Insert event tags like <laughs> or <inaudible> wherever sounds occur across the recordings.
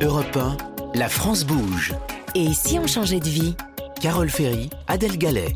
Europe 1, la France bouge. Et si on changeait de vie Carole Ferry, Adèle Gallet.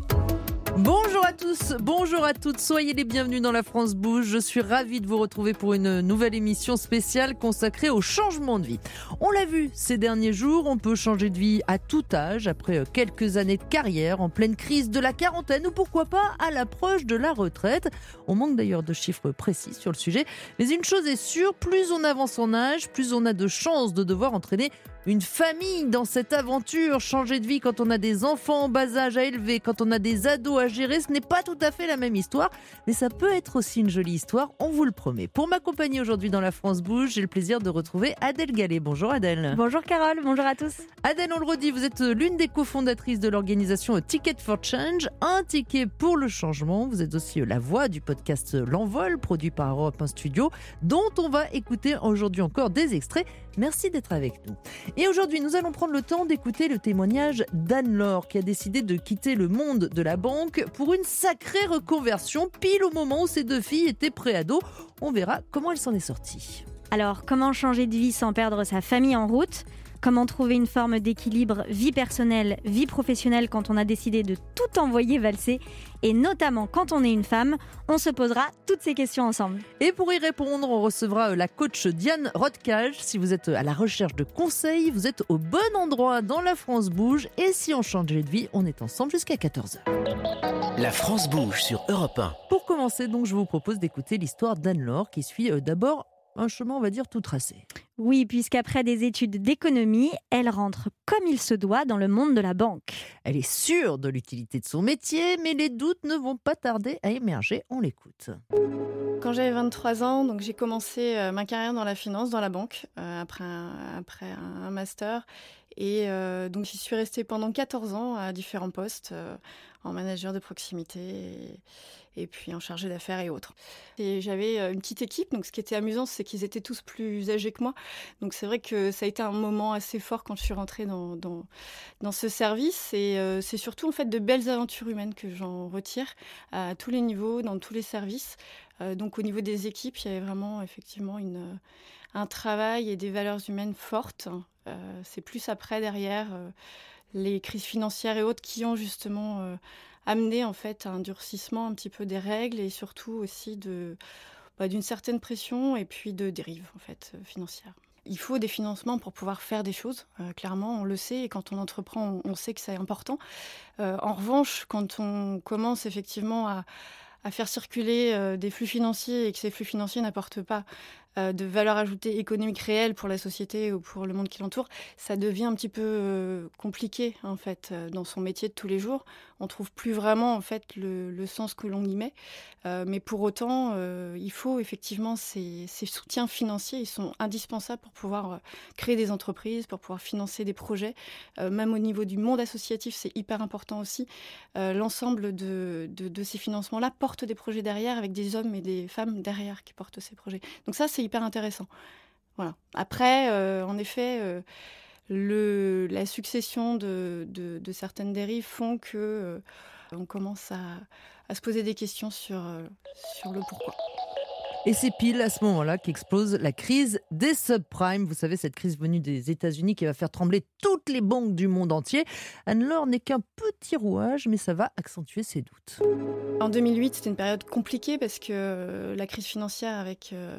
Bonjour à toutes, soyez les bienvenus dans la France Bouge. Je suis ravie de vous retrouver pour une nouvelle émission spéciale consacrée au changement de vie. On l'a vu ces derniers jours, on peut changer de vie à tout âge, après quelques années de carrière, en pleine crise de la quarantaine ou pourquoi pas à l'approche de la retraite. On manque d'ailleurs de chiffres précis sur le sujet, mais une chose est sûre, plus on avance en âge, plus on a de chances de devoir entraîner une famille dans cette aventure. Changer de vie quand on a des enfants en bas âge à élever, quand on a des ados à gérer, ce n'est pas tout à fait la même histoire, mais ça peut être aussi une jolie histoire, on vous le promet. Pour m'accompagner aujourd'hui dans la France Bouge, j'ai le plaisir de retrouver Adèle Gallet. Bonjour Adèle. Bonjour Carole, bonjour à tous. Adèle, on le redit, vous êtes l'une des cofondatrices de l'organisation Ticket for Change, un ticket pour le changement. Vous êtes aussi la voix du podcast L'Envol, produit par Europe 1 Studio, dont on va écouter aujourd'hui encore des extraits. Merci d'être avec nous. Et aujourd'hui, nous allons prendre le temps d'écouter le témoignage d'Anne-Laure qui a décidé de quitter le monde de la banque pour une sacrée reconversion pile au moment où ses deux filles étaient préados. On verra comment elle s'en est sortie. Alors, comment changer de vie sans perdre sa famille en route? Comment trouver une forme d'équilibre vie personnelle, vie professionnelle quand on a décidé de tout envoyer valser Et notamment quand on est une femme, on se posera toutes ces questions ensemble. Et pour y répondre, on recevra la coach Diane Rothkage. Si vous êtes à la recherche de conseils, vous êtes au bon endroit dans La France Bouge. Et si on changeait de vie, on est ensemble jusqu'à 14h. La France bouge sur Europe 1. Pour commencer, donc, je vous propose d'écouter l'histoire d'Anne-Laure qui suit euh, d'abord un chemin, on va dire, tout tracé. Oui, puisqu'après des études d'économie, elle rentre comme il se doit dans le monde de la banque. Elle est sûre de l'utilité de son métier, mais les doutes ne vont pas tarder à émerger. On l'écoute. Quand j'avais 23 ans, donc j'ai commencé euh, ma carrière dans la finance, dans la banque, euh, après, un, après un master. Et euh, donc j'y suis restée pendant 14 ans à différents postes, euh, en manager de proximité et, et puis en chargé d'affaires et autres. Et j'avais euh, une petite équipe, donc ce qui était amusant, c'est qu'ils étaient tous plus âgés que moi. Donc c'est vrai que ça a été un moment assez fort quand je suis rentrée dans, dans, ce service. Et euh, c'est surtout en fait de belles aventures humaines que j'en retire à tous les niveaux, dans tous les services. Euh, donc au niveau des équipes, il y avait vraiment effectivement une, un travail et des valeurs humaines fortes. C'est plus après, derrière, les crises financières et autres qui ont justement euh, amené en fait un durcissement un petit peu des règles et surtout aussi de bah, d'une certaine pression et puis de dérives en fait financières. Il faut des financements pour pouvoir faire des choses. Euh, clairement, on le sait et quand on entreprend, on, sait que c'est important. Euh, en revanche, quand on commence effectivement à, à faire circuler euh, des flux financiers et que ces flux financiers n'apportent pas euh, de valeur ajoutée économique réelle pour la société ou pour le monde qui l'entoure, ça devient un petit peu euh, compliqué en fait euh, dans son métier de tous les jours. On trouve plus vraiment en fait le, le sens que l'on y met, Euh, mais pour autant, euh, il faut effectivement ces, ces soutiens financiers, ils sont indispensables pour pouvoir euh, créer des entreprises, pour pouvoir financer des projets. Euh, même au niveau du monde associatif, c'est hyper important aussi. Euh, L'ensemble de, de, de ces financements-là portent des projets derrière, avec des hommes et des femmes derrière qui portent ces projets. Donc ça, c'est hyper intéressant. Voilà. Après, euh, en effet, euh, le, la succession de, de, de certaines dérives font que euh, on commence à, à se poser des questions sur, sur le pourquoi. Et c'est pile à ce moment-là qu'explose la crise des subprimes. Vous savez, cette crise venue des États-Unis qui va faire trembler toutes les banques du monde entier. Anne-Laure n'est qu'un petit rouage, mais ça va accentuer ses doutes. En 2008, c'était une période compliquée parce que la crise financière avec... Euh,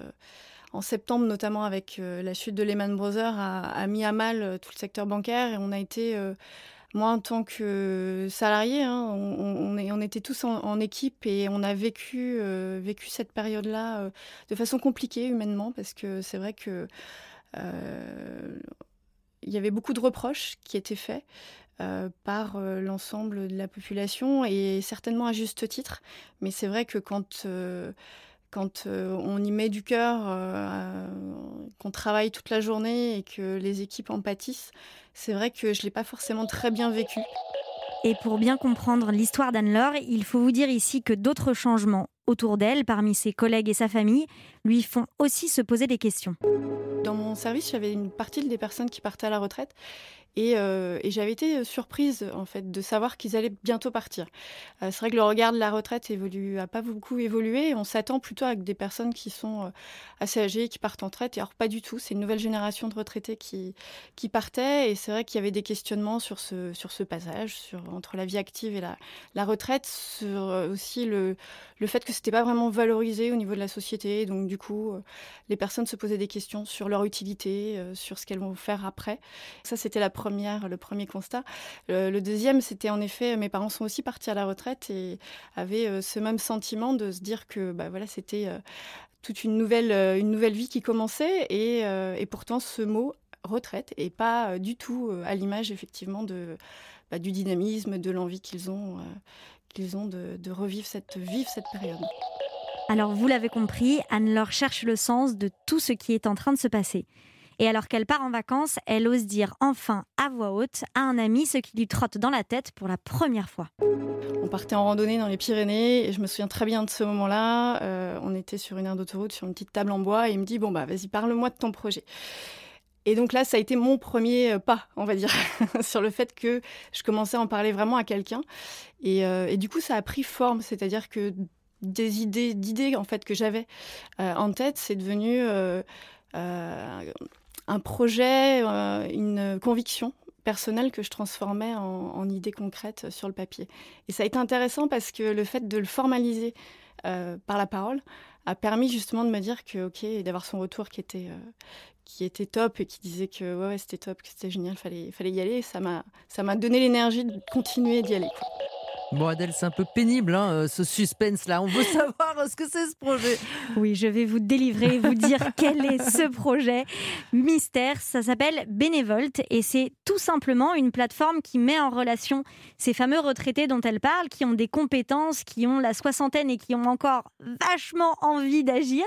en septembre, notamment avec euh, la chute de Lehman Brothers, a, mis à mal euh, tout le secteur bancaire et on a été, euh, moi en tant que salarié, hein, on, était tous en, équipe et on a vécu, cette période-là de façon compliquée humainement parce que c'est vrai que il y avait beaucoup de reproches qui étaient faits. Par l'ensemble de la population et certainement à juste titre. Mais c'est vrai que quand quand euh, on y met du cœur, euh, qu'on travaille toute la journée et que les équipes en pâtissent, c'est vrai que je ne l'ai pas forcément très bien vécu. Et pour bien comprendre l'histoire d'Anne-Laure, il faut vous dire ici que d'autres changements autour d'elle, parmi ses collègues et sa famille, lui font aussi se poser des questions. Dans mon service, j'avais une partie des personnes qui partaient à la retraite euh, et, j'avais été surprise en fait de savoir qu'ils allaient bientôt partir. Euh, c'est vrai que le regard de la retraite évolue, a pas beaucoup évolué. On s'attend plutôt à des personnes qui sont euh, assez âgées, qui partent en retraite. Et alors pas du tout. C'est une nouvelle génération de retraités qui qui partaient. Et c'est vrai qu'il y avait des questionnements sur ce sur ce passage, entre la vie active et la la retraite, sur aussi le le fait que c'était pas vraiment valorisé au niveau de la société. Donc du coup, les personnes se posaient des questions sur leur utilité, sur ce qu'elles vont faire après. Ça, c'était la première, le premier constat. Le, deuxième, c'était en effet, mes parents sont aussi partis à la retraite et avaient euh, ce même sentiment de se dire que bah, voilà, c'était euh, toute une nouvelle, euh, une nouvelle vie qui commençait et, pourtant ce mot retraite et pas du tout à l'image effectivement de, bah, du dynamisme, de l'envie qu'ils ont, qu'ils ont de, de, revivre cette, vivre cette période. Alors vous l'avez compris, Anne-Laure cherche le sens de tout ce qui est en train de se passer. Et alors qu'elle part en vacances, elle ose dire enfin à voix haute à un ami ce qui lui trotte dans la tête pour la première fois. On partait en randonnée dans les Pyrénées et je me souviens très bien de ce moment-là. Euh, on était sur une aire d'autoroute, sur une petite table en bois et il me dit Bon, bah vas-y, parle-moi de ton projet. Et donc là, ça a été mon premier euh, pas, on va dire, <laughs> sur le fait que je commençais à en parler vraiment à quelqu'un. Et, euh, du coup, ça a pris forme, c'est-à-dire que des idées, d'idées en fait que j'avais en tête, c'est devenu un projet, euh, une conviction personnelle que je transformais en, idée concrète sur le papier. Et ça a été intéressant parce que le fait de le formaliser euh, par la parole a permis justement de me dire que, ok, d'avoir son retour qui était, euh, qui était top et qui disait que ouais, c'était top, que c'était génial, fallait, fallait y aller. Ça m'a, ça m'a donné l'énergie de continuer d'y aller. Bon Adèle, c'est un peu pénible hein, euh, ce suspense-là. On veut <laughs> savoir euh, ce que c'est ce projet. Oui, je vais vous délivrer, vous dire <laughs> quel est ce projet. Mystère, ça s'appelle Bénévolte et c'est tout simplement une plateforme qui met en relation ces fameux retraités dont elle parle, qui ont des compétences, qui ont la soixantaine et qui ont encore vachement envie d'agir,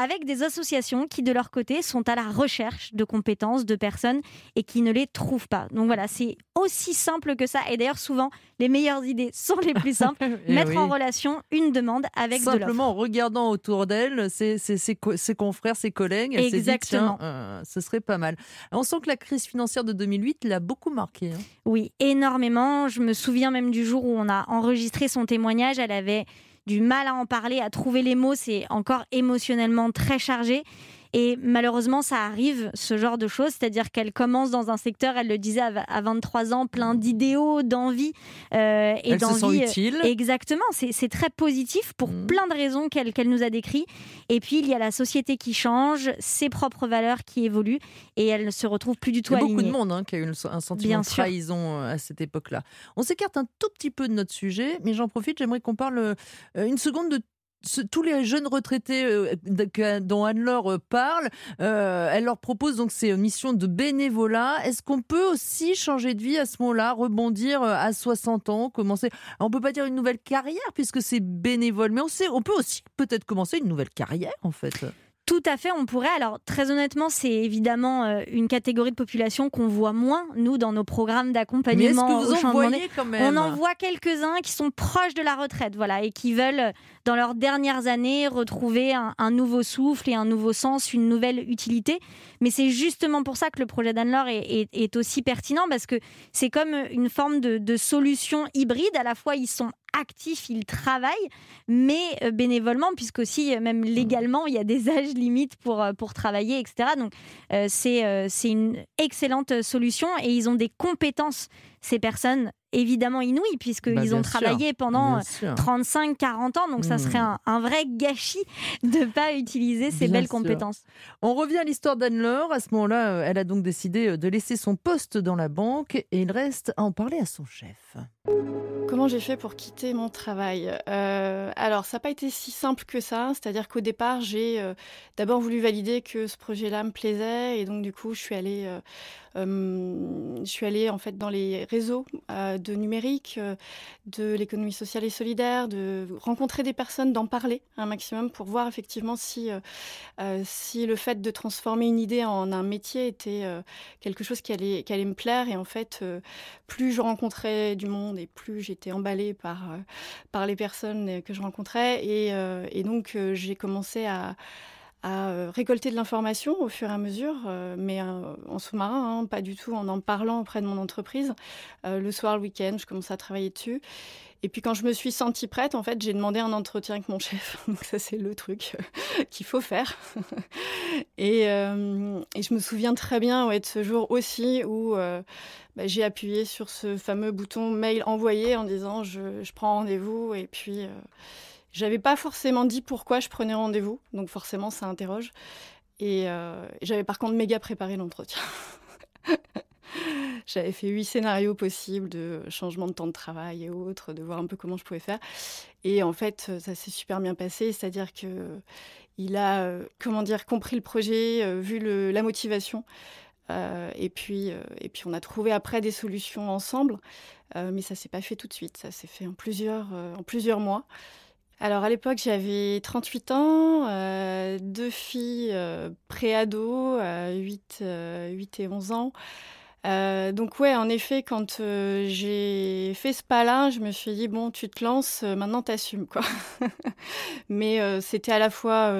avec des associations qui de leur côté sont à la recherche de compétences, de personnes et qui ne les trouvent pas. Donc voilà, c'est aussi simple que ça. Et d'ailleurs, souvent, les meilleures idées sont les plus simples. <laughs> Eh Mettre en relation une demande avec Simplement en regardant autour d'elle ses, ses, confrères, ses collègues. Exactement. Dit, euh, ce serait pas mal. On sent que la crise financière de 2008 l'a beaucoup marqué. Hein. Oui, énormément. Je me souviens même du jour où on a enregistré son témoignage. Elle avait du mal à en parler, à trouver les mots. C'est encore émotionnellement très chargé. Et malheureusement, ça arrive, ce genre de choses. C'est-à-dire qu'elle commence dans un secteur, elle le disait à 23 ans, plein d'idéaux, d'envie. Euh, et elle se sent utile. Exactement. C'est très positif pour mmh. plein de raisons qu'elle nous a décrites. Et puis, il y a la société qui change, ses propres valeurs qui évoluent. Et elle ne se retrouve plus du tout alignée. Il y a beaucoup de monde hein, qui a eu un sentiment de trahison euh, à cette époque-là. On s'écarte un tout petit peu de notre sujet, mais j'en profite, j'aimerais qu'on parle euh, une seconde de tous les jeunes retraités euh, dont Anne-Laure euh, parle, euh, elle leur propose donc ces missions de bénévolat. Est-ce qu'on peut aussi changer de vie à ce moment-là, rebondir à 60 ans, commencer On peut pas dire une nouvelle carrière puisque c'est bénévole, mais on sait, on peut aussi peut-être commencer une nouvelle carrière en fait. Tout à fait, on pourrait. Alors, très honnêtement, c'est évidemment euh, une catégorie de population qu'on voit moins, nous, dans nos programmes d'accompagnement au changement quand même On en voit quelques-uns qui sont proches de la retraite, voilà, et qui veulent, dans leurs dernières années, retrouver un, nouveau souffle et un nouveau sens, une nouvelle utilité. Mais c'est justement pour ça que le projet d'Anne-Laure est, aussi pertinent, parce que c'est comme une forme de, de solution hybride. À la fois, ils sont actifs, ils travaillent, mais euh, bénévolement, puisqu'aussi, euh, même légalement, il y a des <laughs> âges limites pour, euh, pour travailler, etc. Donc, c'est c'est une excellente solution et ils ont des compétences, ces personnes, évidemment inouïes, puisqu'ils bah, ont travaillé pendant 35-40 ans. Donc, ça serait mmh. un, vrai gâchis de ne pas utiliser ces belles compétences. On revient à l'histoire d'Anne-Laure. À ce moment-là, elle a donc décidé de laisser son poste dans la banque et il reste à en parler à son chef. Comment j'ai fait pour quitter mon travail? Euh, Alors, ça n'a pas été si simple que ça. C'est-à-dire qu'au départ, j'ai euh, d'abord voulu valider que ce projet-là me plaisait. Et donc, du coup, je suis allée, euh, je suis allée en fait dans les réseaux de numérique, de l'économie sociale et solidaire, de rencontrer des personnes, d'en parler un maximum pour voir effectivement si, si le fait de transformer une idée en un métier était quelque chose qui allait, qui allait me plaire. Et en fait, plus je rencontrais du monde et plus j'étais emballée par, euh, par les personnes que je rencontrais. Et, euh, et donc, euh, j'ai commencé à, à récolter de l'information au fur et à mesure, mais en sous-marin, hein, pas du tout en en parlant auprès de mon entreprise. le soir, le week-end, je commençais à travailler dessus. Et puis quand je me suis sentie prête, en fait, j'ai demandé un entretien avec mon <laughs> chef. Donc ça, c'est le truc qu'il faut faire. <laughs> et, je me souviens très bien de ce jour aussi où bah, j'ai appuyé sur ce fameux bouton mail envoyé en disant je prends rendez-vous. Et puis j'avais pas forcément dit pourquoi je prenais rendez-vous, donc forcément ça interroge. Et euh, j'avais par contre méga préparé l'entretien. <laughs> J'avais fait huit scénarios possibles de changement de temps de travail et autres, de voir un peu comment je pouvais faire. Et en fait, ça s'est super bien passé, c'est-à-dire que il a, euh, comment dire, compris le projet, euh, vu la motivation. et, puis, et puis, on a trouvé après des solutions ensemble. mais ça s'est pas fait tout de suite. Ça s'est fait en plusieurs, en plusieurs mois. Alors à l'époque, j'avais 38 ans, euh, deux filles euh, pré-ado, 8, 8 et 11 ans. Euh, donc ouais, en effet, quand j'ai fait ce pas-là, je me suis dit bon, tu te lances, maintenant t'assumes quoi. <laughs> Mais c'était à la fois,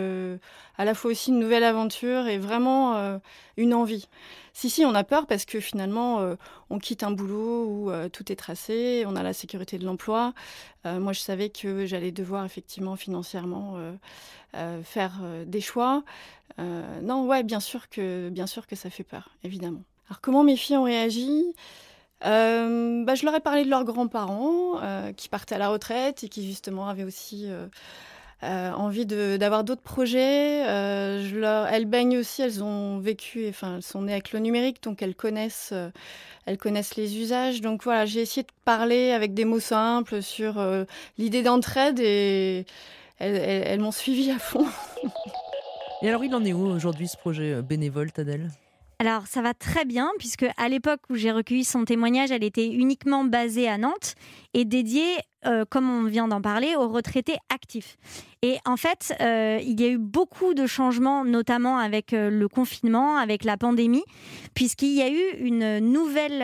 à la fois aussi une nouvelle aventure et vraiment une envie. Si, si, on a peur parce que finalement, euh, on quitte un boulot où euh, tout est tracé, on a la sécurité de l'emploi. Euh, moi, je savais que j'allais devoir effectivement financièrement faire des choix. non, ouais, bien sûr que, bien sûr que ça fait peur, évidemment. Alors, comment mes filles ont réagi? Bah, je leur ai parlé de leurs grands-parents qui partaient à la retraite et qui justement avaient aussi euh, envie d'avoir d'autres projets. Euh, elles baignent aussi, elles ont vécu, enfin, elles sont nées avec le numérique, donc elles connaissent, euh, elles connaissent les usages. Donc voilà, j'ai essayé de parler avec des mots simples sur l'idée d'entraide et elles, elles m'ont suivi à fond. et alors, il en est où aujourd'hui ce projet bénévole, Tadel? Alors ça va très bien puisque à l'époque où j'ai recueilli son témoignage, elle était uniquement basée à Nantes et dédiée euh, comme on vient d'en parler, aux retraités actifs. Et en fait, euh, il y a eu beaucoup de changements, notamment avec euh, le confinement, avec la pandémie, puisqu'il y a eu une nouvelle,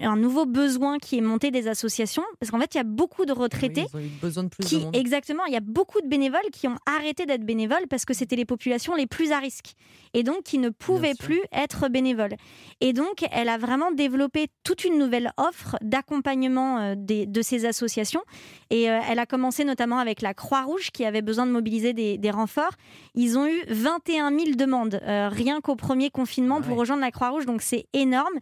un nouveau besoin qui est monté des associations, parce qu'en fait, il y a beaucoup de retraités. ils ont eu besoin de plus qui, de monde. Exactement, il y a beaucoup de bénévoles qui ont arrêté d'être bénévoles parce que c'était les populations les plus à risque, et donc qui ne pouvaient plus être bénévoles. Et donc, elle a vraiment développé toute une nouvelle offre d'accompagnement de ces associations et euh, elle a commencé notamment avec la Croix-Rouge qui avait besoin de mobiliser des, renforts. Ils ont eu 21 000 demandes euh, rien qu'au premier confinement ah pour rejoindre la Croix-Rouge, donc c'est énorme.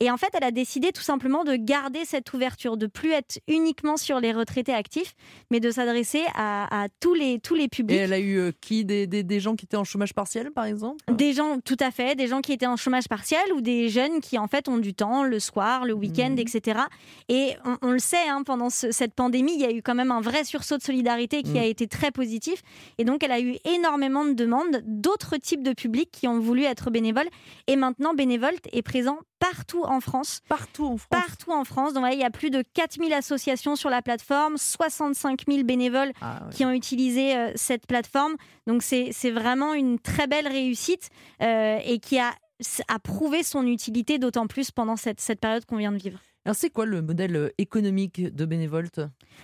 Et en fait, elle a décidé tout simplement de garder cette ouverture, de plus être uniquement sur les retraités actifs, mais de s'adresser à, tous, les, tous les publics. Et elle a eu euh, qui? Des, des, gens qui étaient en chômage partiel, par exemple? Des gens, tout à fait, des gens qui étaient en chômage partiel ou des jeunes qui en fait ont du temps le soir, le week-end, mmh. etc. Et on, le sait, hein, pendant ce, cette pandémie, il y a eu quand même un vrai sursaut de solidarité qui a mm. été très positif. Et donc, elle a eu énormément de demandes d'autres types de publics qui ont voulu être bénévoles. Et maintenant, Bénévolte est présent partout en France. Partout en France. Partout en France. Donc, il y a plus de 4000 associations sur la plateforme, 65 000 bénévoles ah qui ont utilisé euh, cette plateforme. Donc, c'est vraiment une très belle réussite euh, et qui a, a prouvé son utilité d'autant plus pendant cette, cette période qu'on vient de vivre. Alors, c'est quoi le modèle euh, économique de Bénévolte?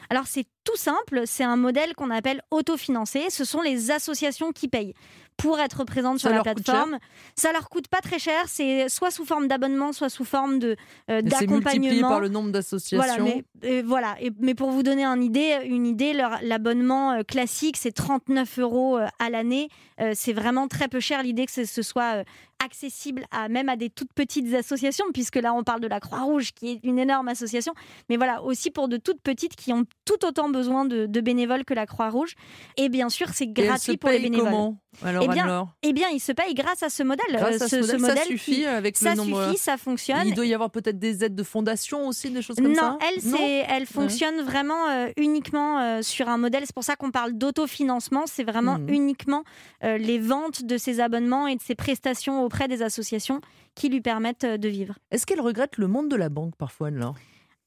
Alors, c'est tout simple. C'est un modèle qu'on appelle autofinancé. Ce sont les associations qui payent pour être présentes sur la plateforme. Ça leur coûte pas très cher. C'est soit sous forme d'abonnement, soit sous forme de euh, d'accompagnement. C'est multiplié par le nombre d'associations. Voilà, mais, euh, voilà. mais pour vous donner une idée, une idée, l'abonnement classique c'est 39 euros à l'année. c'est vraiment très peu cher. L'idée que ce soit accessible à même à des toutes petites associations, puisque là on parle de la Croix-Rouge qui est une énorme association, mais voilà aussi pour de toutes petites qui ont tout autant besoin de, bénévoles que la Croix-Rouge. Et bien sûr, c'est gratuit pour les bénévoles. Comment alors, eh bien, eh bien, il se paye grâce à ce modèle. Grâce à ce, modèle, ça suffit avec ça le nombre. suffit, ça fonctionne. Il doit y avoir peut-être des aides de fondation aussi, des choses comme non, ça? Elle, non, elle fonctionne vraiment euh, uniquement euh, sur un modèle. C'est pour ça qu'on parle d'autofinancement. C'est vraiment mmh. uniquement euh, les ventes de ses abonnements et de ses prestations auprès des associations qui lui permettent de vivre. Est-ce qu'elle regrette le monde de la banque parfois, Anne-Laure?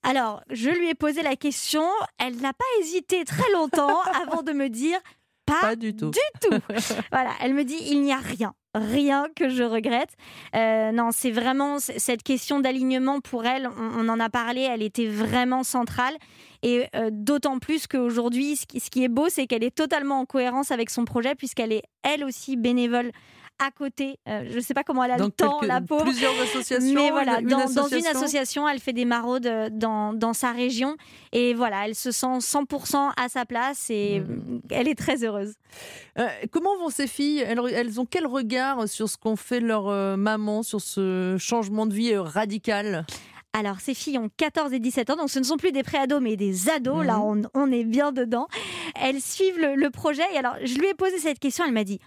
Alors, je lui ai posé la question. Elle n'a pas hésité très longtemps <laughs> avant de me dire pas, du tout. Du tout. voilà, elle me dit il n'y a rien. rien que je regrette. Euh, non, c'est vraiment cette question d'alignement pour elle, on, en a parlé, elle était vraiment centrale. Et euh, d'autant plus qu'aujourd'hui, ce qui est beau, c'est qu'elle est totalement en cohérence avec son projet, puisqu'elle est elle aussi bénévole à côté. Euh, je ne sais pas comment elle a le temps, la peau. Plusieurs associations. Mais voilà, dans, une association, elle fait des maraudes euh, dans, dans, sa région. Et voilà, elle se sent 100% à sa place et mmh. elle est très heureuse. Euh, comment vont ces filles? Elles, elles, ont quel regard sur ce qu'ont fait leur maman, sur ce changement de vie radical? Alors, ces filles ont 14 et 17 ans, donc ce ne sont plus des préados, mais des ados. Là, mmh. on, on, est bien dedans. Elles suivent le, le projet. Et alors, je lui ai posé cette question. Elle m'a dit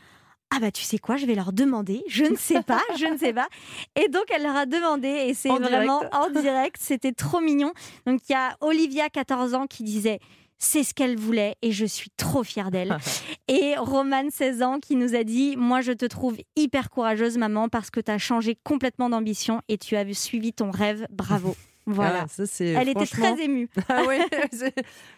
ah bah tu sais quoi, je vais leur demander, je ne sais pas, je ne sais pas. Et donc elle leur a demandé et c'est vraiment en direct, c'était trop mignon. Donc il y a Olivia, 14 ans, qui disait c'est ce qu'elle voulait et je suis trop fière d'elle. <laughs> et Romane, 16 ans, qui nous a dit Moi, je te trouve hyper courageuse, maman, parce que tu as changé complètement d'ambition et tu as suivi ton rêve. Bravo. Voilà. Ah, Elle était très émue. <laughs> Ah oui,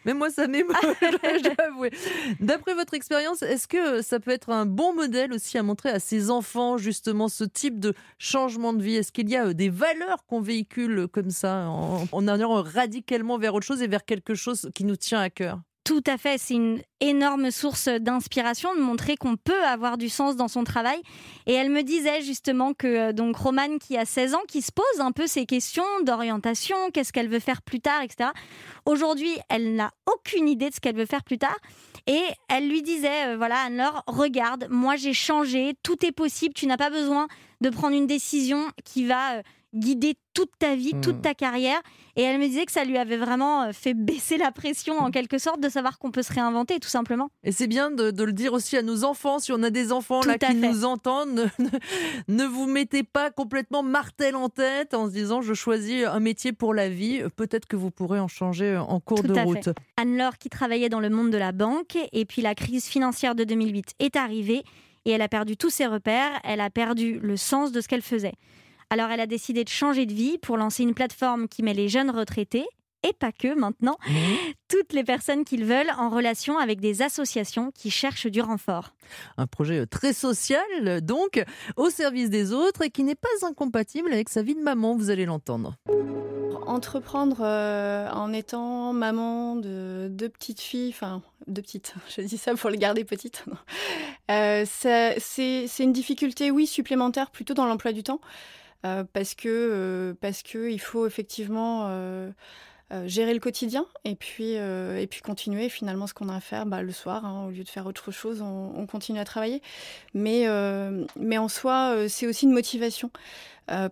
mais moi ça m'émeut, <laughs> D'après votre expérience, est-ce que ça peut être un bon modèle aussi à montrer à ses enfants justement ce type de changement de vie? Est-ce qu'il y a euh, des valeurs qu'on véhicule comme ça en, en allant radicalement vers autre chose et vers quelque chose qui nous tient à cœur? Tout à fait, c'est une énorme source d'inspiration de montrer qu'on peut avoir du sens dans son travail. Et elle me disait justement que euh, donc Romane qui a 16 ans, qui se pose un peu ces questions d'orientation, qu'est-ce qu'elle veut faire plus tard, etc. Aujourd'hui, elle n'a aucune idée de ce qu'elle veut faire plus tard. Et elle lui disait, euh, voilà, Anne-Laure, regarde, moi j'ai changé, tout est possible, tu n'as pas besoin de prendre une décision qui va... Euh, guider toute ta vie, toute hmm. ta carrière. Et elle me disait que ça lui avait vraiment fait baisser la pression en quelque sorte de savoir qu'on peut se réinventer tout simplement. Et c'est bien de, le dire aussi à nos enfants, si on a des enfants là qui nous entendent, ne, vous mettez pas complètement martel en tête en se disant je choisis un métier pour la vie. Peut-être que vous pourrez en changer en cours de route. Anne-Laure qui travaillait dans le monde de la banque et puis la crise financière de 2008 est arrivée et elle a perdu tous ses repères, elle a perdu le sens de ce qu'elle faisait. Alors elle a décidé de changer de vie pour lancer une plateforme qui met les jeunes retraités et pas que maintenant, mmh. toutes les personnes qu'ils veulent en relation avec des associations qui cherchent du renfort. Un projet très social, donc, au service des autres et qui n'est pas incompatible avec sa vie de maman, vous allez l'entendre. Entreprendre euh, en étant maman de deux petites filles, enfin deux petites, <laughs> je dis ça pour les garder petites, euh, c'est une difficulté, oui, supplémentaire plutôt dans l'emploi du temps. Euh, parce que euh, parce que il faut effectivement euh, gérer le quotidien et puis et puis continuer finalement ce qu'on a à faire bah, le soir hein, au lieu de faire autre chose on, continue à travailler. Mais mais en soi c'est aussi une motivation.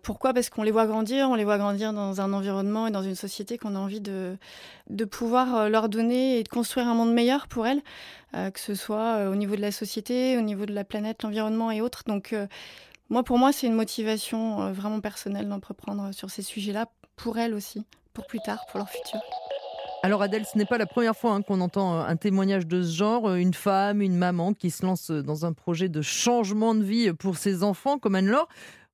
Pourquoi? Parce qu'on les voit grandir, on les voit grandir dans un environnement et dans une société qu'on a envie de, de pouvoir leur donner et de construire un monde meilleur pour elles, que ce soit au niveau de la société, au niveau de la planète, l'environnement et autres. Donc moi, pour moi, c'est une motivation euh, vraiment personnelle d'entreprendre sur ces sujets-là, pour elles aussi, plus tard, pour leur futur. Alors Adèle, ce n'est pas la première fois hein, qu'on entend euh, un témoignage de ce genre, euh, une femme, une maman qui se lance dans un projet de changement de vie pour ses enfants comme Anne-Laure.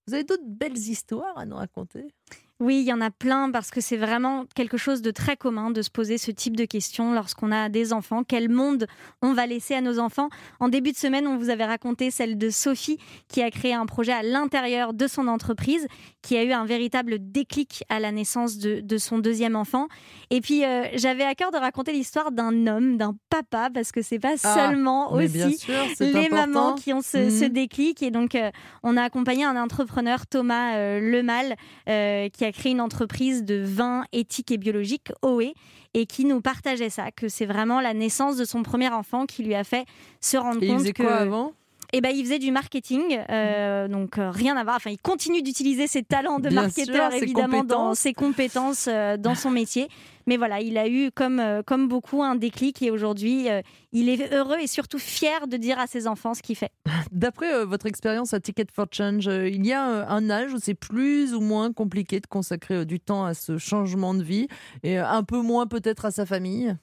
Vous avez d'autres belles histoires à nous raconter? Oui, il y en a plein parce que c'est vraiment quelque chose de très commun de se poser ce type de questions lorsqu'on a des enfants. Quel monde on va laisser à nos enfants? En début de semaine, on vous avait raconté celle de Sophie qui a créé un projet à l'intérieur de son entreprise, qui a eu un véritable déclic à la naissance de, son deuxième enfant. Et puis, euh, j'avais à cœur de raconter l'histoire d'un homme, d'un papa, parce que c'est pas ah, seulement aussi les mamans qui ont ce, mhm. déclic. Et donc, euh, on a accompagné un entrepreneur, Thomas euh, Lemal, qui a créé une entreprise de vin éthique et biologique, OE, et qui nous partageait ça, que c'est vraiment la naissance de son premier enfant qui lui a fait se rendre et compte il faisait que... Quoi avant? Eh ben, il faisait du marketing, euh, donc euh, rien à voir. Enfin, il continue d'utiliser ses talents de marketeur, évidemment, dans ses compétences, euh, dans son métier. Mais voilà, il a eu, comme, comme beaucoup, un déclic et aujourd'hui, il est heureux et surtout fier de dire à ses enfants ce qu'il fait. <laughs> D'après votre expérience à Ticket for Change, il y a un âge où c'est plus ou moins compliqué de consacrer du temps à ce changement de vie et un peu moins peut-être à sa famille?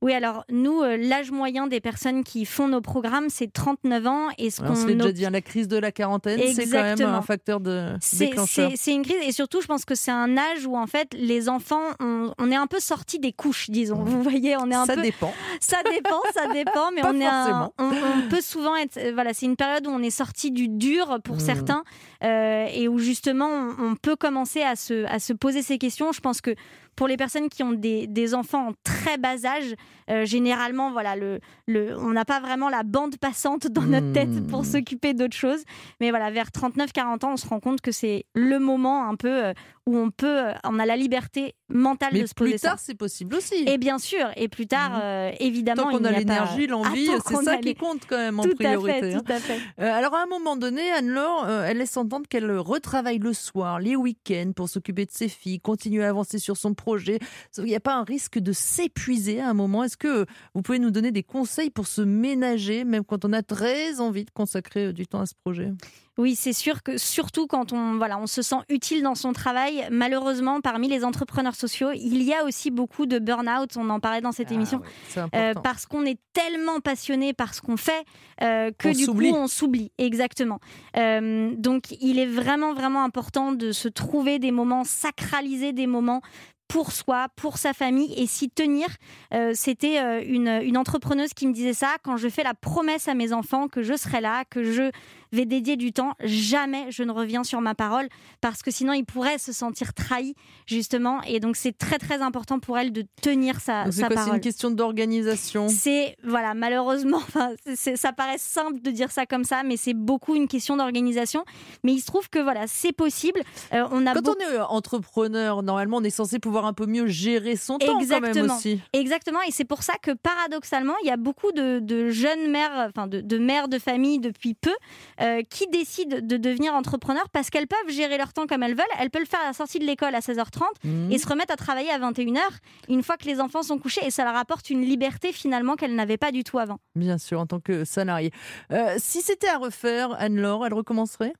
Oui, alors nous, l'âge moyen des personnes qui font nos programmes, c'est 39 ans. Et ce qu'on on déjà dit, la crise de la quarantaine, c'est quand même un facteur de déclencheur. C'est une crise et surtout, je pense que c'est un âge où en fait les enfants, on, est un peu sorti des couches, disons. Vous voyez, on est un ça peu. dépend. Ça dépend, ça <laughs> dépend, mais Pas on est un- on, on peut souvent être. euh, Voilà, c'est une période où on est sorti du dur pour Mm. certains euh, et où justement on, on peut commencer à se, à se poser ces questions. Je pense que pour les personnes qui ont des, des enfants en très bas âge, euh, généralement, voilà, le, le, on n'a pas vraiment la bande passante dans notre tête pour s'occuper d'autres choses. Mais voilà, vers 39-40 ans, on se rend compte que c'est le moment un peu euh, où on peut, euh, on a la liberté mentale Mais de se poser plus tard, c'est possible aussi. Et bien sûr, et plus tard, euh, évidemment, Tant qu'on a pas- l'énergie, l'envie, c'est ça qui les- compte quand même en Tout à priorité. fait, hein. tout à fait. Euh, alors à un moment donné, Anne-Laure, elle laisse entendre qu'elle retravaille le soir, les week-ends pour s'occuper de ses filles, continuer à avancer sur son projet. Qu'il n'y a pas un risque de s'épuiser à un moment. Est-ce que vous pouvez nous donner des conseils pour se ménager, même quand on a très envie de consacrer euh, du temps à ce projet? Oui, c'est sûr que surtout quand on, voilà, on se sent utile dans son travail, malheureusement, parmi les entrepreneurs sociaux, il y a aussi beaucoup de burn-out. On en parlait dans cette émission. C'est Euh, parce qu'on est tellement passionné par ce qu'on fait euh, que On du coup on s'oublie exactement. Euh, donc il est vraiment vraiment important de se trouver des moments sacraliser des moments pour soi, pour sa famille et s'y tenir. Euh, C'était euh, une, une entrepreneuse qui me disait ça quand je fais la promesse à mes enfants que je serai là, que je vais dédier du temps, jamais je ne reviens sur ma parole parce que sinon ils pourraient se sentir trahis justement et donc c'est très très important pour elle de tenir sa, Donc, c'est sa quoi, C'est parole. une question d'organisation. C'est voilà, malheureusement, <laughs> enfin, ça paraît simple de dire ça comme ça, mais c'est beaucoup une question d'organisation. Mais il se trouve que voilà, c'est possible. Euh, on a Quand beaucoup- on est euh, entrepreneur, normalement, on est censé pouvoir un peu mieux gérer son temps quand même Exactement. aussi. Exactement, et c'est pour ça que paradoxalement, il y a beaucoup de, de jeunes mères, enfin de, de mères de famille depuis peu, euh, qui décident de devenir entrepreneurs parce qu'elles peuvent gérer leur temps comme elles veulent. Elles peuvent le faire à la sortie de l'école à 16h30 Mhm. et se remettre à travailler à 21h une fois que les enfants sont couchés, et ça leur apporte une liberté finalement qu'elles n'avaient pas du tout avant. Bien sûr, en tant que salarié. Euh, si c'était à refaire, Anne-Laure, elle recommencerait?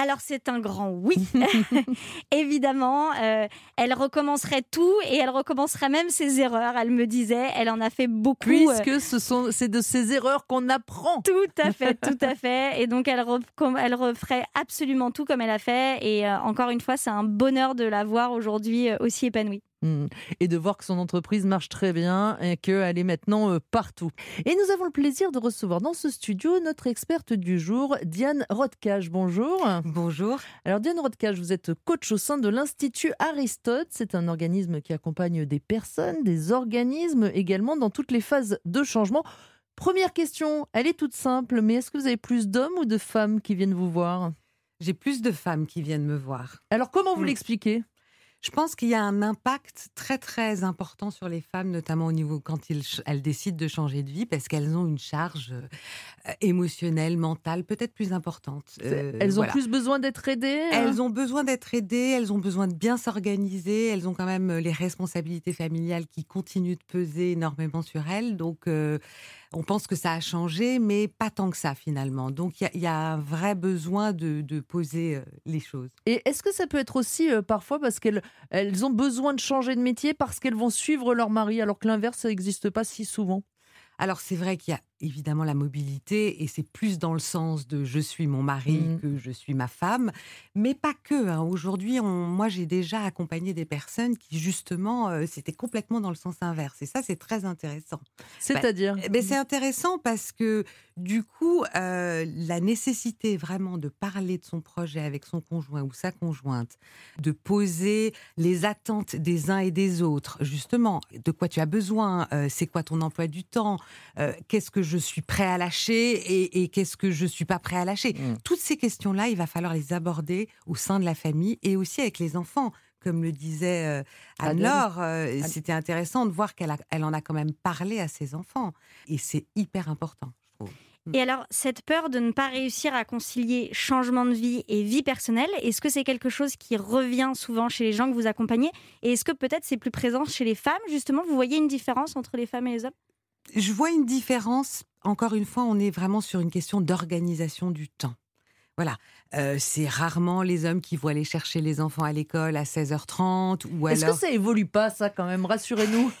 Alors c'est un grand oui, <laughs> <laughs> évidemment. euh, elle recommencerait tout et elle recommencerait même ses erreurs. Elle me disait, elle en a fait beaucoup. euh, Puisque ce sont, c'est de ces erreurs qu'on apprend. Tout à fait, tout à <laughs> fait. Et donc elle, recom- elle referait absolument tout comme elle a fait. Et euh, encore une fois, c'est un bonheur de la voir aujourd'hui aussi épanouie. Mm. Et de voir que son entreprise marche très bien et qu'elle est maintenant euh, partout. Et nous avons le plaisir de recevoir dans ce studio notre experte du jour, Diane Rodcage. Bonjour. Bonjour. Alors Diane Rodcage, vous êtes coach au sein de l'Institut Aristote. C'est un organisme qui accompagne des personnes, des organismes également dans toutes les phases de changement. Première question, elle est toute simple, mais est-ce que vous avez plus d'hommes ou de femmes qui viennent vous voir? J'ai plus de femmes qui viennent me voir. Alors comment vous Mm. l'expliquez? Je pense qu'il y a un impact très très important sur les femmes, notamment au niveau quand ils elles décident de changer de vie, parce qu'elles ont une charge euh, émotionnelle, mentale, peut-être plus importante. Euh, Elles ont voilà. plus besoin d'être aidées hein? Elles ont besoin d'être aidées, elles ont besoin de bien s'organiser, elles ont quand même euh, les responsabilités familiales qui continuent de peser énormément sur elles. Donc, euh, on pense que ça a changé, mais pas tant que ça finalement. Donc, il y a- il y, a un vrai besoin de, de poser euh, les choses. Et est-ce que ça peut être aussi euh, parfois parce qu'elles elles ont besoin de changer de métier parce qu'elles vont suivre leur mari alors que l'inverse n'existe pas si souvent? Alors, c'est vrai qu'il y a évidemment la mobilité et c'est plus dans le sens de je suis mon mari Mhm. que je suis ma femme, mais pas que. hein. Aujourd'hui, moi, j'ai déjà accompagné des personnes qui, justement, euh, c'était complètement dans le sens inverse. Et ça, c'est très intéressant. C'est-à-dire? Eh ben, c'est intéressant parce que du coup, euh, la nécessité vraiment de parler de son projet avec son conjoint ou sa conjointe, de poser les attentes des uns et des autres, justement, de quoi tu as besoin, euh, c'est quoi ton emploi du temps, qu'est-ce que je suis prêt à lâcher et, et qu'est-ce que je suis pas prêt à lâcher. Mm. Toutes ces questions-là, il va falloir les aborder au sein de la famille et aussi avec les enfants. Comme le disait euh, Anne-Laure, euh, c'était intéressant de voir qu'elle a- elle en a quand même parlé à ses enfants. Et c'est hyper important, je trouve. Et alors, cette peur de ne pas réussir à concilier changement de vie et vie personnelle, est-ce que c'est quelque chose qui revient souvent chez les gens que vous accompagnez Et est-ce que peut-être c'est plus présent chez les femmes, justement? Vous voyez une différence entre les femmes et les hommes? Je vois une différence. Encore une fois, on est vraiment sur une question d'organisation du temps. Voilà. Euh, c'est rarement les hommes qui vont aller chercher les enfants à l'école à 16h30 ou Est-ce alors. que ça évolue pas, ça, quand même? Rassurez-nous. <laughs>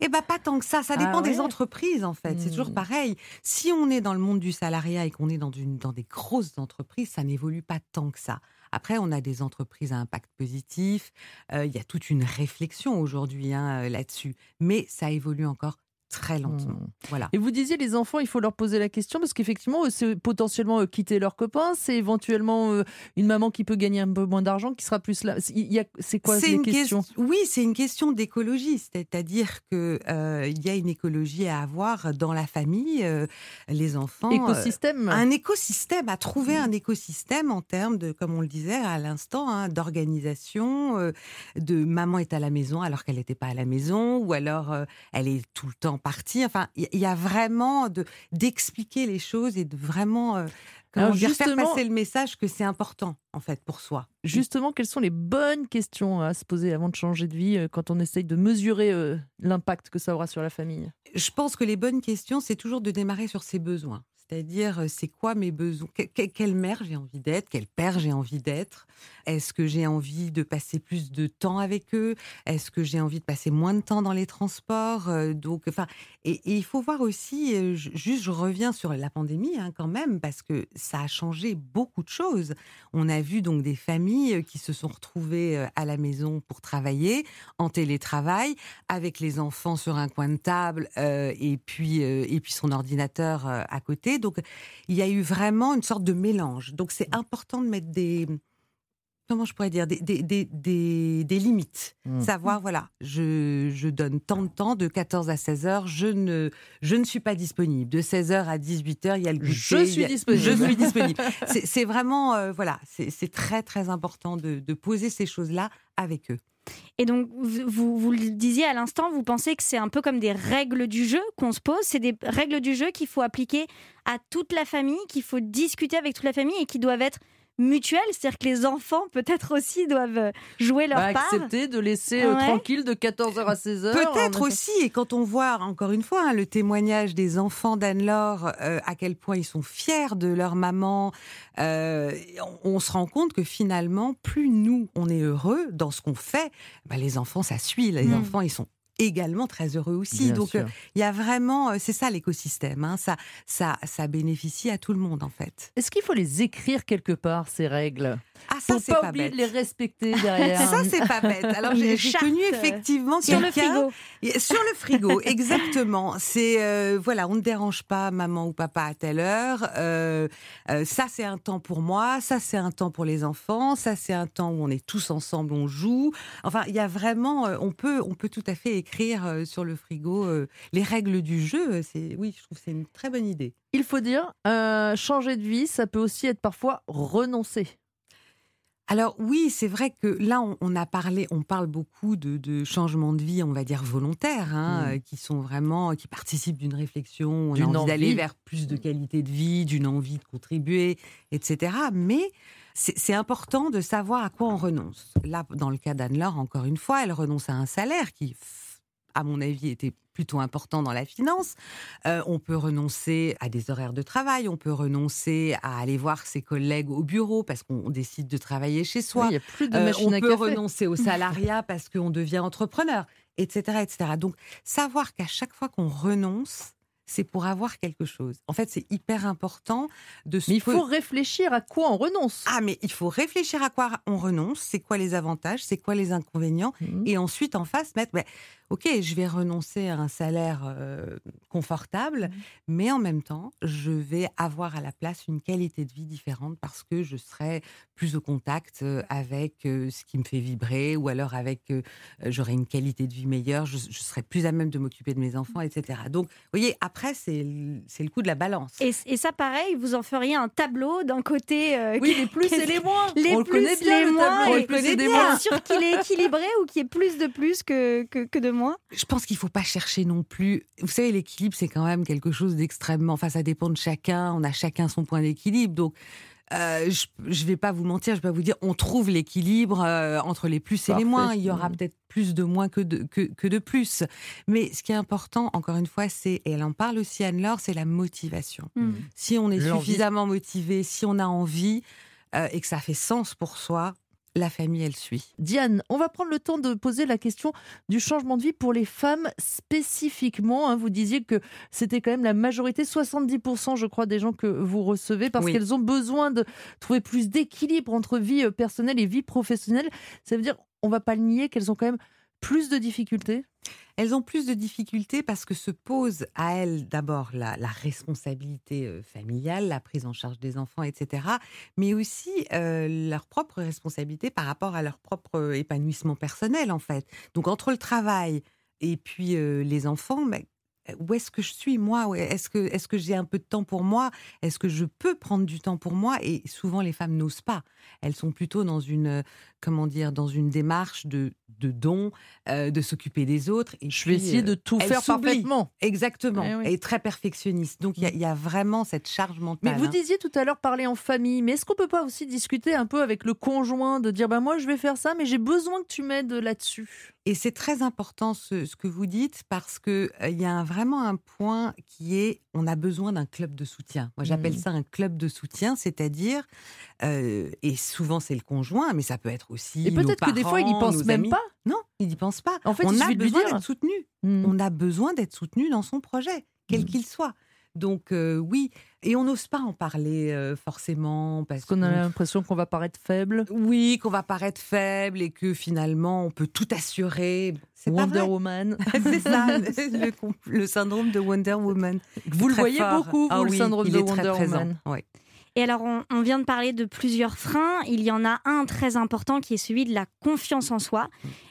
Eh ben pas tant que ça. Ça Ah dépend des entreprises en fait. C'est toujours Hmm. pareil. Si on est dans le monde du salariat et qu'on est dans, une, dans des grosses entreprises, ça n'évolue pas tant que ça. Après, on a des entreprises à impact positif. Euh, Il y a toute une réflexion aujourd'hui hein, euh, là-dessus, mais ça évolue encore très lentement. Hmm. Voilà. Et vous disiez, les enfants, il faut leur poser la question parce qu'effectivement, c'est potentiellement euh, quitter leurs copains, c'est éventuellement euh, une maman qui peut gagner un peu moins d'argent, qui sera plus là. C'est quoi une questions? question- Oui, c'est une question d'écologie, c'est-à-dire que euh, y a une écologie à avoir dans la famille, euh, les enfants. euh, Écosystème un écosystème, à trouver un écosystème en termes de, comme on le disait à l'instant, hein, d'organisation, de maman est à la maison alors qu'elle n'était pas à la maison, ou alors elle est tout le temps partie. Enfin, il y, a vraiment de d'expliquer les choses et de vraiment euh, comment Alors, dire, faire passer le message que c'est important en fait pour soi. Justement, quelles sont les bonnes questions à se poser avant de changer de vie euh, quand on essaye de mesurer euh, l'impact que ça aura sur la famille? Je pense que les bonnes questions, c'est toujours de démarrer sur ses besoins. C'est-à-dire, euh, c'est quoi mes besoins? Que- que- Quelle mère j'ai envie d'être? Quel père j'ai envie d'être? Est-ce que j'ai envie de passer plus de temps avec eux? Est-ce que j'ai envie de passer moins de temps dans les transports? Euh, Donc, enfin, et, il faut voir aussi, euh, juste, je reviens sur la pandémie hein, quand même, parce que ça a changé beaucoup de choses. On a vu donc des familles qui se sont retrouvées à la maison pour travailler, en télétravail, avec les enfants sur un coin de table et puis et puis son ordinateur à côté. Donc il y a eu vraiment une sorte de mélange. Donc c'est important de mettre des comment je pourrais dire des des, des, limites. Mm. Savoir voilà, je, je donne tant de temps de 14 à 16 heures, je ne je ne suis pas disponible. De 16 heures à 18 heures, il y a le goûter. Je suis a- disponible. Je suis disponible. C'est vraiment euh, voilà, c'est très très important de, de poser ces choses là avec eux. Et donc, vous, vous, le disiez à l'instant, vous pensez que c'est un peu comme des règles du jeu qu'on se pose. C'est des règles du jeu qu'il faut appliquer à toute la famille, qu'il faut discuter avec toute la famille et qui doivent être mutuelles. C'est-à-dire que les enfants, peut-être aussi, doivent jouer leur Bah, part. Accepter de laisser euh, Ouais. tranquille de 14h à 16h. Peut-être aussi, et quand on voit encore une fois hein, le témoignage des enfants d'Anne-Laure, euh, à quel point ils sont fiers de leur maman, euh, on, on se rend compte que finalement, plus nous, on est heureux dans ce qu'on fait, bah, les enfants, ça suit. Les Mm. enfants, ils sont également très heureux aussi. Bien Donc, euh, il y a vraiment, euh, c'est ça l'écosystème, hein, ça, ça, ça bénéficie à tout le monde en fait. Est-ce qu'il faut les écrire quelque part, ces règles? Ah, ça, Pour c'est pas, pas oublier bête. de les respecter derrière. Ça, c'est pas bête. Alors, <laughs> j'ai connu effectivement Sur le frigo. Sur le frigo, <laughs> exactement. C'est euh, voilà, on ne dérange pas maman ou papa à telle heure. Euh, euh, ça c'est un temps pour moi, ça c'est un temps pour les enfants, ça c'est un temps où on est tous ensemble, on joue. Enfin, il y a vraiment, euh, on peut, on peut tout à fait écrire euh, sur le frigo euh, les règles du jeu. C'est oui, je trouve que c'est une très bonne idée. Il faut dire, euh, changer de vie, ça peut aussi être parfois renoncer. Alors oui, c'est vrai que là, on, on a parlé, on parle beaucoup de, de changements de vie, on va dire volontaires, hein, Mm. euh, qui sont vraiment, qui participent d'une réflexion, on a envie d'aller vers plus de qualité de vie, d'une envie de contribuer, etc. Mais c'est c'est important de savoir à quoi on renonce. Là, dans le cas d'Anne-Laure, encore une fois, elle renonce à un salaire qui, à mon avis, était plutôt important dans la finance. Euh, on peut renoncer à des horaires de travail, on peut renoncer à aller voir ses collègues au bureau parce qu'on décide de travailler chez Oui, soi. Il n'y a plus de Euh, on à peut café. renoncer au <laughs> salariat parce qu'on devient entrepreneur, etc., etc. Donc, savoir qu'à chaque fois qu'on renonce, c'est pour avoir quelque chose. En fait, c'est hyper important de se Mais il faut réfléchir à quoi on renonce. Ah, mais il faut réfléchir à quoi on renonce, c'est quoi les avantages, c'est quoi les inconvénients, Mhm. et ensuite en face mettre, ben, ok, je vais renoncer à un salaire euh, confortable, mais en même temps, je vais avoir à la place une qualité de vie différente parce que je serai plus au contact avec euh, ce qui me fait vibrer, ou alors avec, euh, j'aurai une qualité de vie meilleure, je, je serai plus à même de m'occuper de mes enfants, etc. Donc, vous voyez, après, c'est le le coup de la balance. Et, et ça, pareil, vous en feriez un tableau d'un côté. euh, Oui, les <laughs> plus et les moins. Les on le plus, connaît bien, les le moins, tableau. plus et des Bien sûr qu'il est équilibré ou qu'il y ait plus de plus que, que, que de moins. Je pense qu'il faut pas chercher non plus. Vous savez, l'équilibre, c'est quand même quelque chose d'extrêmement. Enfin, ça dépend de chacun. On a chacun son point d'équilibre. Donc, euh, je ne vais pas vous mentir, je vais pas vous dire, on trouve l'équilibre euh, entre les plus et les moins. Il y aura peut-être plus de moins que de, que, que, de plus. Mais ce qui est important, encore une fois, c'est, et elle en parle aussi Anne-Laure, c'est la motivation. Mm. Si on est suffisamment motivé, si on a envie euh, et que ça fait sens pour soi, la famille, elle suit. Diane, on va prendre le temps de poser la question du changement de vie pour les femmes spécifiquement. Hein. Vous disiez que c'était quand même la majorité, 70% je crois des gens que vous recevez, parce qu'elles ont besoin de trouver plus d'équilibre entre vie euh, personnelle et vie professionnelle. Ça veut dire, on va pas le nier, qu'elles ont quand même plus de difficultés? Elles ont plus de difficultés parce que se pose à elles d'abord la, responsabilité euh, familiale, la prise en charge des enfants, etc., mais aussi euh, leur propre responsabilité par rapport à leur propre euh, épanouissement personnel, en fait. Donc entre le travail et puis les enfants, mais où est-ce que je suis moi Est-ce que, est que j'ai un peu de temps pour moi? Est-ce que je peux prendre du temps pour moi? Et souvent, les femmes n'osent pas. Elles sont plutôt dans une, comment dire, dans une démarche de, de don, euh, de s'occuper des autres. Et je vais essayer de tout faire parfaitement. Exactement. Eh et très perfectionniste. Donc, il y, a vraiment cette charge mentale. Mais vous hein. disiez tout à l'heure parler en famille. Mais est-ce qu'on peut pas aussi discuter un peu avec le conjoint, de dire, bah, moi, je vais faire ça, mais j'ai besoin que tu m'aides là-dessus? Et c'est très important ce, ce, que vous dites parce qu'il euh, il y a vraiment un point qui est on a besoin d'un club de soutien. Moi, j'appelle mmh. ça un club de soutien, c'est-à-dire, euh, et souvent c'est le conjoint, mais ça peut être aussi. Et peut-être que des fois, il n'y pense même pas. Non, il n'y pense pas. En fait, on a besoin d'être soutenu. Mmh. On a besoin d'être soutenu dans son projet, quel mmh. qu'il soit. Donc euh, oui, et on n'ose pas en parler euh, forcément parce qu'on a l'impression qu'on va paraître faible. Oui, qu'on va paraître faible et que finalement on peut tout assurer. Wonder Woman. <laughs> C'est ça, <laughs> le, syndrome de Wonder Woman. Vous le voyez beaucoup, ah, le syndrome de Wonder Woman. Oui. Et alors, on, vient de parler de plusieurs freins. Il y en a un très important qui est celui de la confiance en soi.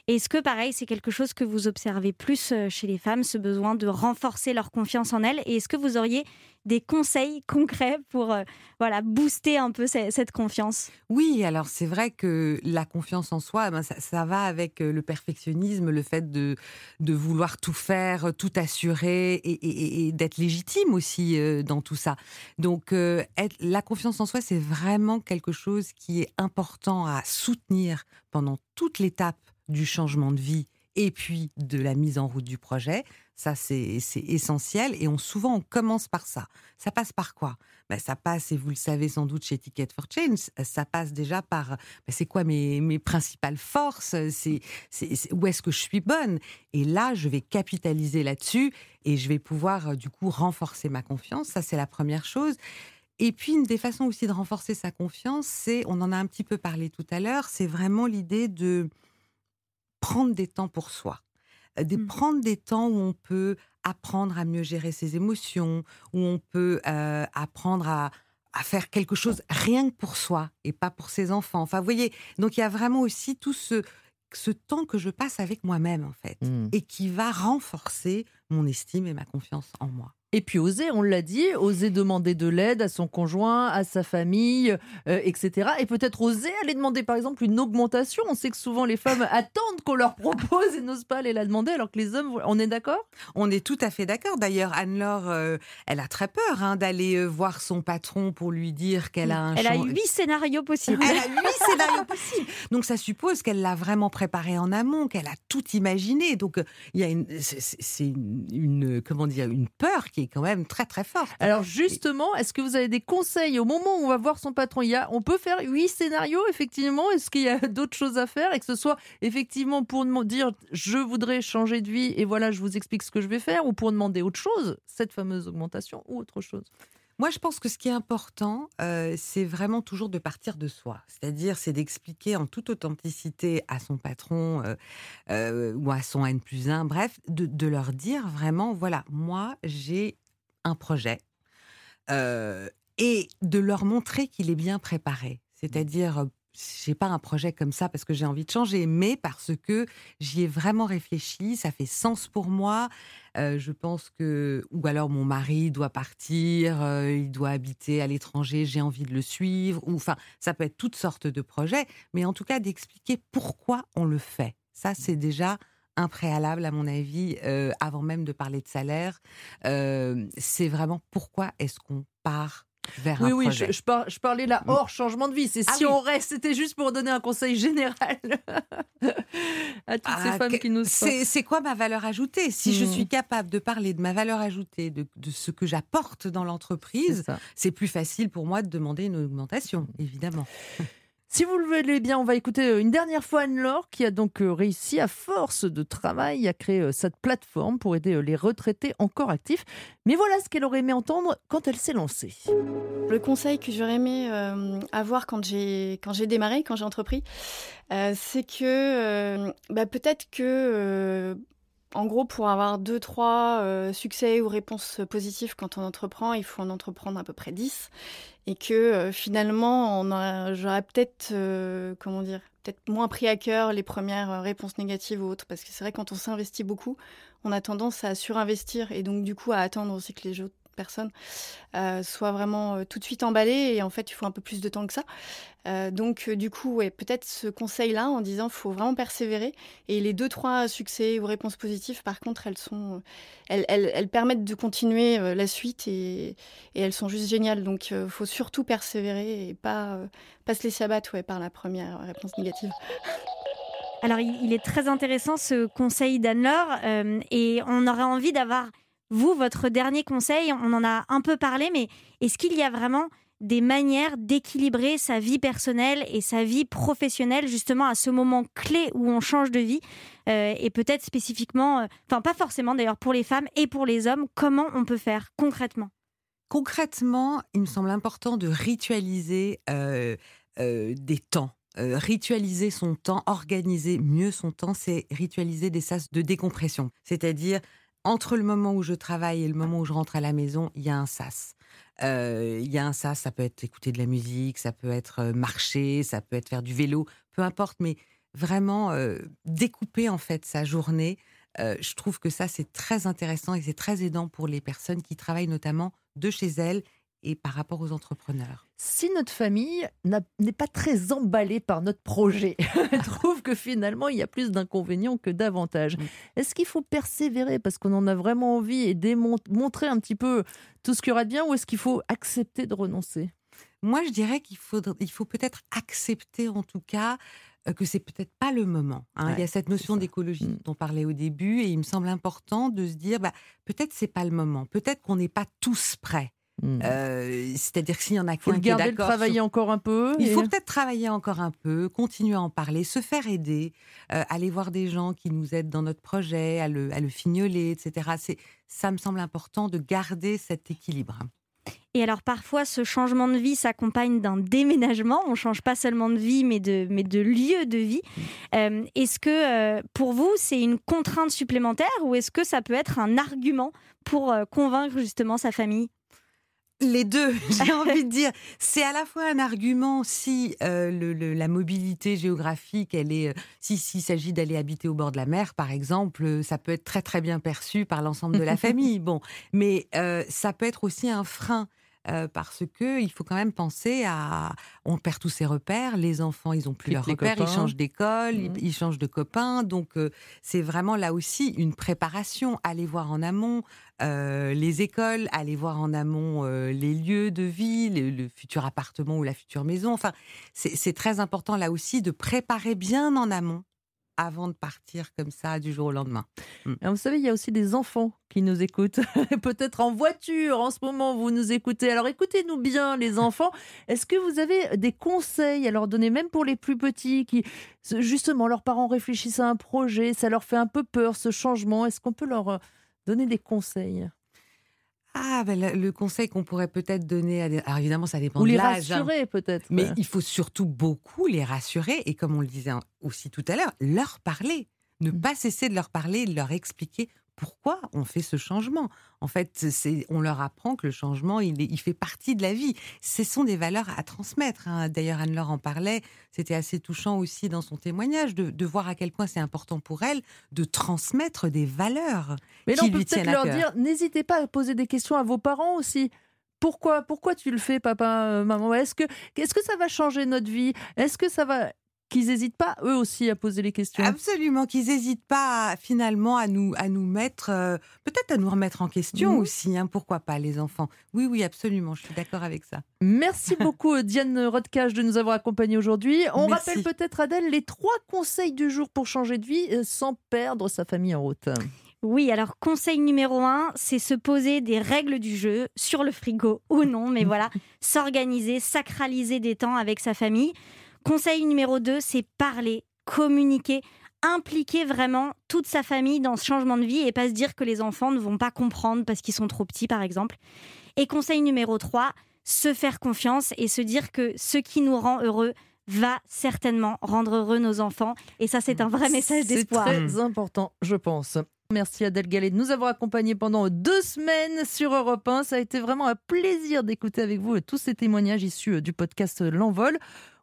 Est-ce que, pareil, c'est quelque chose que vous observez plus euh, chez les femmes, ce besoin de renforcer leur confiance en elles? Et est-ce que vous auriez des conseils <laughs> concrets pour euh, voilà booster un peu cette, confiance? Oui, alors c'est vrai que la confiance en soi, eh ben ça, va avec euh, le perfectionnisme, le fait de, de vouloir tout faire, tout assurer et, d'être légitime aussi dans tout ça. Donc la confiance en soi, c'est vraiment quelque chose qui est important à soutenir pendant toute l'étape du changement de vie et puis de la mise en route du projet. Ça, c'est essentiel. Et on, souvent, on commence par ça. Ça passe par quoi? Ben, Ça passe, et vous le savez sans doute chez Ticket for Change, ça passe déjà par ben, c'est quoi mes, mes, principales forces? C'est Où est-ce que je suis bonne? Et là, je vais capitaliser là-dessus et je vais pouvoir, euh, du coup, renforcer ma confiance. Ça, c'est la première chose. Et puis, une des façons aussi de renforcer sa confiance, c'est, on en a un petit peu parlé tout à l'heure, c'est vraiment l'idée de prendre des temps pour soi. Euh, de mmh. prendre des temps où on peut apprendre à mieux gérer ses émotions, où on peut euh, apprendre à, faire quelque chose rien que pour soi et pas pour ses enfants. Enfin, vous voyez, donc il y a vraiment aussi tout ce, ce temps que je passe avec moi-même, en fait, mmh. et qui va renforcer mon estime et ma confiance en moi. Et puis oser, on l'a dit, oser demander de l'aide à son conjoint, à sa famille, euh, etc. Et peut-être oser aller demander par exemple une augmentation. On sait que souvent les femmes <laughs> attendent qu'on leur propose et n'osent pas aller la demander, alors que les hommes, on est d'accord? On est tout à fait d'accord. D'ailleurs, Anne-Laure, euh, elle a très peur hein, d'aller euh, voir son patron pour lui dire qu'elle a un... Elle a huit scénarios possibles. Elle a huit <laughs> scénarios possibles. Donc ça suppose qu'elle l'a vraiment préparé en amont, qu'elle a tout imaginé. Donc il y a une, c'est une, une, comment dire, une peur qui est quand même très très forte. Alors justement, est-ce que vous avez des conseils au moment où on va voir son patron? Il y a, On peut faire huit scénarios effectivement. Est-ce qu'il y a <laughs> d'autres choses à faire? Et que ce soit effectivement pour dire je voudrais changer de vie et voilà je vous explique ce que je vais faire ou pour demander autre chose, cette fameuse augmentation ou autre chose? Moi, je pense que ce qui est important, euh, c'est vraiment toujours de partir de soi. C'est-à-dire, c'est d'expliquer en toute authenticité à son patron euh, euh, ou à son N plus 1, bref, de, de, leur dire vraiment, voilà, moi, j'ai un projet et de leur montrer qu'il est bien préparé. C'est-à-dire, j'ai pas un projet comme ça parce que j'ai envie de changer, mais parce que j'y ai vraiment réfléchi, ça fait sens pour moi. Euh, je pense que, ou alors mon mari doit partir, euh, il doit habiter à l'étranger, j'ai envie de le suivre, ou enfin, ça peut être toutes sortes de projets, mais en tout cas d'expliquer pourquoi on le fait. Ça, c'est déjà un préalable, à mon avis, euh, avant même de parler de salaire. c'est vraiment pourquoi est-ce qu'on part vers oui, un oui, projet. je, je, par- je parlais là hors changement de vie. C'est Ah si oui. on reste, c'était juste pour donner un conseil général <laughs> à toutes ces Ah, femmes que- qui nous c'est, c'est quoi ma valeur ajoutée? Si je Hmm. suis capable de parler de ma valeur ajoutée, de, de ce que j'apporte dans l'entreprise, c'est plus facile pour moi de demander une augmentation, évidemment. <laughs> Si vous le voulez bien, on va écouter euh, une dernière fois Anne-Laure qui a donc euh, réussi à force de travail à créer euh, cette plateforme pour aider les retraités encore actifs. Mais voilà ce qu'elle aurait aimé entendre quand elle s'est lancée. Le conseil que j'aurais aimé avoir quand j'ai démarré, quand j'ai entrepris, c'est que bah, peut-être que en gros pour avoir deux trois euh, succès ou réponses positives quand on entreprend, il faut en entreprendre à peu près 10 et que euh, finalement j'aurais peut-être euh, comment dire peut-être moins pris à cœur les premières réponses négatives ou autres. Parce que c'est vrai quand on s'investit beaucoup, on a tendance à surinvestir et donc du coup à attendre aussi que les autres personnes euh, soient vraiment euh, tout de suite emballées et en fait il faut un peu plus de temps que ça. Euh, donc du coup ouais, peut-être ce conseil-là en disant faut vraiment persévérer et les deux trois succès ou réponses positives par contre elles sont elles, elles, permettent de continuer la suite et, et elles sont juste géniales donc faut surtout persévérer et pas pas se laisser abattre ouais, par la première réponse négative. Alors, il, est très intéressant ce conseil d'Anne-Laure et on aurait envie d'avoir, vous, votre dernier conseil. On en a un peu parlé, mais est-ce qu'il y a vraiment des manières d'équilibrer sa vie personnelle et sa vie professionnelle justement à ce moment clé où on change de vie euh, et peut-être spécifiquement, euh, enfin pas forcément d'ailleurs pour les femmes et pour les hommes, comment on peut faire concrètement? Concrètement, il me semble important de ritualiser euh, des temps. Ritualiser son temps, organiser mieux son temps, c'est ritualiser des sas de décompression. C'est-à-dire, entre le moment où je travaille et le moment où je rentre à la maison, il y a un sas. Euh, Il y a un sas, ça peut être écouter de la musique, ça peut être euh, marcher, ça peut être faire du vélo, peu importe, mais vraiment euh, découper en fait sa journée. Je trouve que ça, c'est très intéressant et c'est très aidant pour les personnes qui travaillent notamment de chez elles et par rapport aux entrepreneurs. Si notre famille n'est pas très emballée par notre projet, <laughs> elle trouve que finalement il y a plus d'inconvénients que d'avantages. Est-ce qu'il faut persévérer parce qu'on en a vraiment envie et démon- montrer un petit peu tout ce qu'il y aura de bien ou est-ce qu'il faut accepter de renoncer? Moi, je dirais qu'il faut, il faut peut-être accepter en tout cas euh, que c'est peut-être pas le moment. hein. Ouais, il y a cette notion d'écologie Mm. dont on parlait au début et il me semble important de se dire bah, peut-être c'est pas le moment, peut-être qu'on n'est pas tous prêts. Euh, C'est-à-dire que s'il y en a Il faut qu'un le qui est d'accord travailler sur- encore un peu. Il et- faut peut-être travailler encore un peu, continuer à en parler, se faire aider, euh, aller voir des gens qui nous aident dans notre projet, à le, à le fignoler, etc. C'est, ça me semble important de garder cet équilibre. Et alors parfois, ce changement de vie s'accompagne d'un déménagement. On change pas seulement de vie, mais de, mais de lieu de vie. Euh, est-ce que euh, pour vous, c'est une contrainte supplémentaire ou est-ce que ça peut être un argument pour euh, convaincre justement sa famille? Les deux, <laughs> j'ai <laughs> envie de dire, c'est à la fois un argument si euh, le- le- la mobilité géographique, elle est, euh, si s'il s'agit d'aller habiter au bord de la mer, par exemple, euh, ça peut être très très bien perçu par l'ensemble de la <laughs> famille. Bon, mais euh, ça peut être aussi un frein. euh, parce que il faut quand même penser à, on perd tous ses repères, les enfants ils ont plus leurs repères, ils changent d'école, ils- Mhm. ils, changent de copains, donc euh, c'est vraiment là aussi une préparation, aller voir en amont euh, les écoles, aller voir en amont euh, les lieux de vie, le, le futur appartement ou la future maison. Enfin, c'est très important là aussi de préparer bien en amont avant de partir comme ça du jour au lendemain. Alors, Vous savez, il y a aussi des enfants qui nous écoutent. <laughs> Peut-être en voiture en ce moment, vous nous écoutez. Alors écoutez-nous bien, les <laughs> enfants. Est-ce que vous avez des conseils à leur donner, même pour les plus petits, qui justement leurs parents réfléchissent à un projet, ça leur fait un peu peur ce changement? Est-ce qu'on peut leur donner des conseils Ah, ben, le, conseil qu'on pourrait peut-être donner, à des... alors évidemment ça dépend Ou de les l'âge. hein. rassurer peut-être Mais il faut surtout beaucoup les rassurer et comme on le disait aussi tout à l'heure, leur parler. Ne Mm. pas cesser de leur parler, de leur expliquer pourquoi on fait ce changement? En fait, on leur apprend que le changement, il, fait partie de la vie. Ce sont des valeurs à transmettre. hein. D'ailleurs, Anne-Laure en parlait. C'était assez touchant aussi dans son témoignage de, de voir à quel point c'est important pour elle de transmettre des valeurs. Mais là, on peut peut-être leur dire, n'hésitez pas à poser des questions à vos parents aussi. Pourquoi, pourquoi tu le fais, papa, euh, maman? Est-ce que, est-ce que ça va changer notre vie? Est-ce que ça va qu'ils n'hésitent pas eux aussi à poser les questions. Absolument, qu'ils n'hésitent pas finalement à nous, à nous mettre, euh, peut-être à nous remettre en question aussi. hein, pourquoi pas les enfants Oui, oui, absolument, je suis d'accord avec ça. Merci <laughs> beaucoup Diane Rodcage de nous avoir accompagnés aujourd'hui. On Merci. rappelle peut-être Adèle les trois conseils du jour pour changer de vie euh, sans perdre sa famille en route. Oui, alors conseil numéro un, c'est se poser des règles du jeu sur le frigo ou non, mais <laughs> voilà, s'organiser, sacraliser des temps avec sa famille. Conseil numéro 2, c'est parler, communiquer, impliquer vraiment toute sa famille dans ce changement de vie et pas se dire que les enfants ne vont pas comprendre parce qu'ils sont trop petits, par exemple. Et conseil numéro 3, se faire confiance et se dire que ce qui nous rend heureux va certainement rendre heureux nos enfants. Et ça, c'est un vrai message C'est d'espoir. très important, je pense. Merci Adèle Gallet de nous avoir accompagnés pendant deux semaines sur Europe 1. Ça a été vraiment un plaisir d'écouter avec vous tous ces témoignages issus euh, du podcast euh, L'Envol.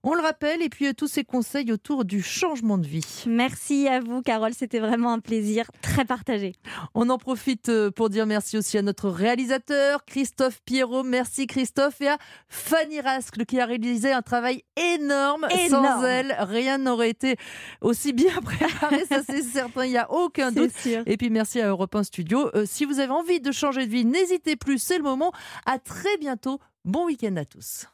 On le rappelle, et puis euh, tous ces conseils autour du changement de vie. Merci à vous, Carole. C'était vraiment un plaisir très partagé. On en profite euh, pour dire merci aussi à notre réalisateur, Christophe Pierrot. Merci Christophe et à Fanny Rascle qui a réalisé un travail énorme. Énorme. Sans elle, rien n'aurait été aussi bien <laughs> préparé, ça c'est certain, il n'y a aucun doute. Sûr. Et puis merci à Europe 1 Studio. Euh, si vous avez envie de changer de vie, n'hésitez plus, c'est le moment. À très bientôt. Bon week-end à tous.